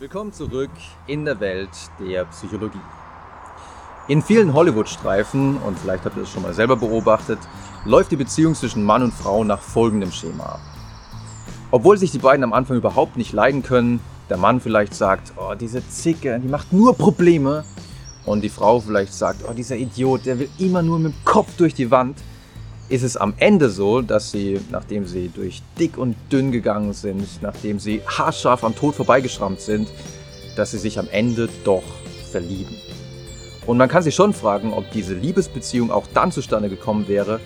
Willkommen zurück in der Welt der Psychologie. In vielen Hollywood-Streifen, und vielleicht habt ihr das schon mal selber beobachtet, läuft die Beziehung zwischen Mann und Frau nach folgendem Schema ab. Obwohl sich die beiden am Anfang überhaupt nicht leiden können, der Mann vielleicht sagt, oh, diese Zicke, die macht nur Probleme, und die Frau vielleicht sagt, oh, dieser Idiot, der will immer nur mit dem Kopf durch die Wand, ist es am Ende so, dass sie, nachdem sie durch dick und dünn gegangen sind, nachdem sie haarscharf am Tod vorbeigeschrammt sind, dass sie sich am Ende doch verlieben. Und man kann sich schon fragen, ob diese Liebesbeziehung auch dann zustande gekommen wäre,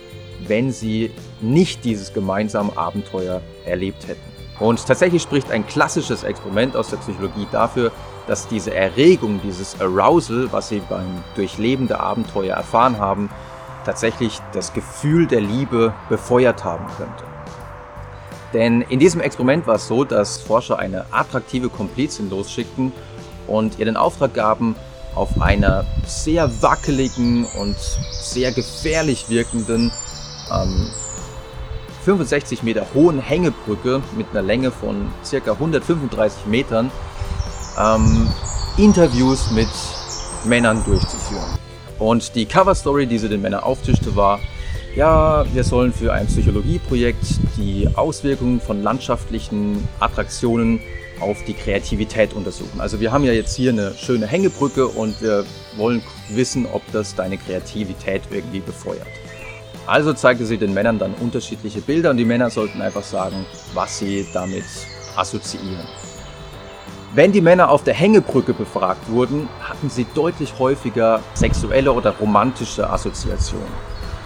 wenn sie nicht dieses gemeinsame Abenteuer erlebt hätten. Und tatsächlich spricht ein klassisches Experiment aus der Psychologie dafür, dass diese Erregung, dieses Arousal, was sie beim Durchleben der Abenteuer erfahren haben, tatsächlich das Gefühl der Liebe befeuert haben könnte. Denn in diesem Experiment war es so, dass Forscher eine attraktive Komplizin losschickten und ihr den Auftrag gaben, auf einer sehr wackeligen und sehr gefährlich wirkenden ähm, 65 Meter hohen Hängebrücke mit einer Länge von ca. 135 Metern ähm, Interviews mit Männern durchzuführen. Und die Cover-Story, die sie den Männern auftischte, war, ja, wir sollen für ein Psychologieprojekt die Auswirkungen von landschaftlichen Attraktionen auf die Kreativität untersuchen. Also wir haben ja jetzt hier eine schöne Hängebrücke und wir wollen wissen, ob das deine Kreativität irgendwie befeuert. Also zeigte sie den Männern dann unterschiedliche Bilder und die Männer sollten einfach sagen, was sie damit assoziieren. Wenn die Männer auf der Hängebrücke befragt wurden, hatten sie deutlich häufiger sexuelle oder romantische Assoziationen.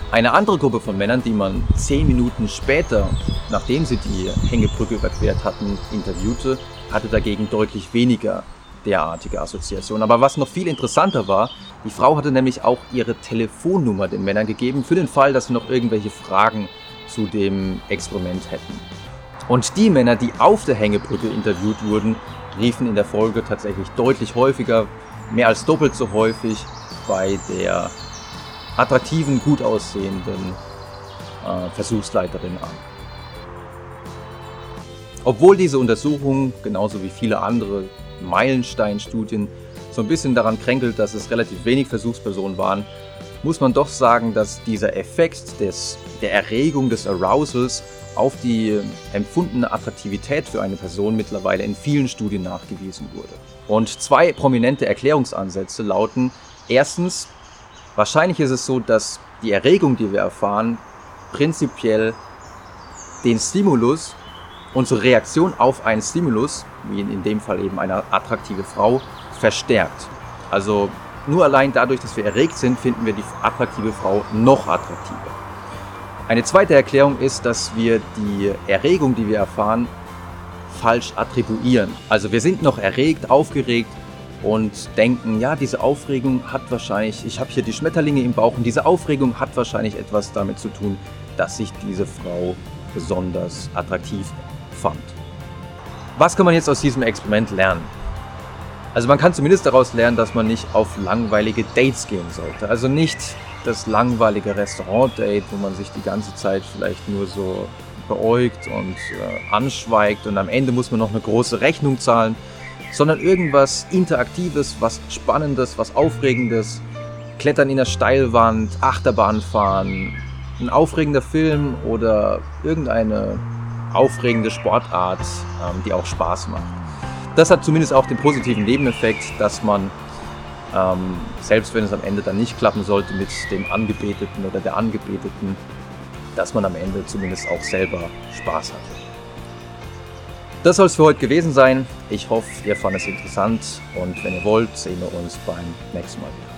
Eine andere Gruppe von Männern, die man zehn Minuten später, nachdem sie die Hängebrücke überquert hatten, interviewte, hatte dagegen deutlich weniger derartige Assoziationen. Aber was noch viel interessanter war, die Frau hatte nämlich auch ihre Telefonnummer den Männern gegeben, für den Fall, dass sie noch irgendwelche Fragen zu dem Experiment hätten. Und die Männer, die auf der Hängebrücke interviewt wurden, riefen in der Folge tatsächlich deutlich häufiger, mehr als doppelt so häufig bei der attraktiven, gut aussehenden äh, Versuchsleiterin an. Obwohl diese Untersuchung, genauso wie viele andere Meilenstein-Studien, so ein bisschen daran kränkelt, dass es relativ wenig Versuchspersonen waren, muss man doch sagen, dass dieser Effekt des, der Erregung des Arousals auf die empfundene Attraktivität für eine Person mittlerweile in vielen Studien nachgewiesen wurde. Und zwei prominente Erklärungsansätze lauten, erstens, wahrscheinlich ist es so, dass die Erregung, die wir erfahren, prinzipiell den Stimulus, unsere Reaktion auf einen Stimulus, wie in dem Fall eben eine attraktive Frau, verstärkt. Also nur allein dadurch, dass wir erregt sind, finden wir die attraktive Frau noch attraktiver. Eine zweite Erklärung ist, dass wir die Erregung, die wir erfahren, falsch attribuieren. Also wir sind noch erregt, aufgeregt und denken, ja, diese Aufregung hat wahrscheinlich, ich habe hier die Schmetterlinge im Bauch und diese Aufregung hat wahrscheinlich etwas damit zu tun, dass ich diese Frau besonders attraktiv fand. Was kann man jetzt aus diesem Experiment lernen? Also man kann zumindest daraus lernen, dass man nicht auf langweilige Dates gehen sollte. Also nicht das langweilige Restaurant-Date, wo man sich die ganze Zeit vielleicht nur so beäugt und äh, anschweigt und am Ende muss man noch eine große Rechnung zahlen, sondern irgendwas Interaktives, was Spannendes, was Aufregendes. Klettern in der Steilwand, Achterbahn fahren, ein aufregender Film oder irgendeine aufregende Sportart, ähm, die auch Spaß macht. Das hat zumindest auch den positiven Nebeneffekt, dass man ähm, selbst wenn es am Ende dann nicht klappen sollte mit dem Angebeteten oder der Angebeteten, dass man am Ende zumindest auch selber Spaß hat. Das soll es für heute gewesen sein. Ich hoffe, ihr fandet es interessant und wenn ihr wollt, sehen wir uns beim nächsten Mal wieder.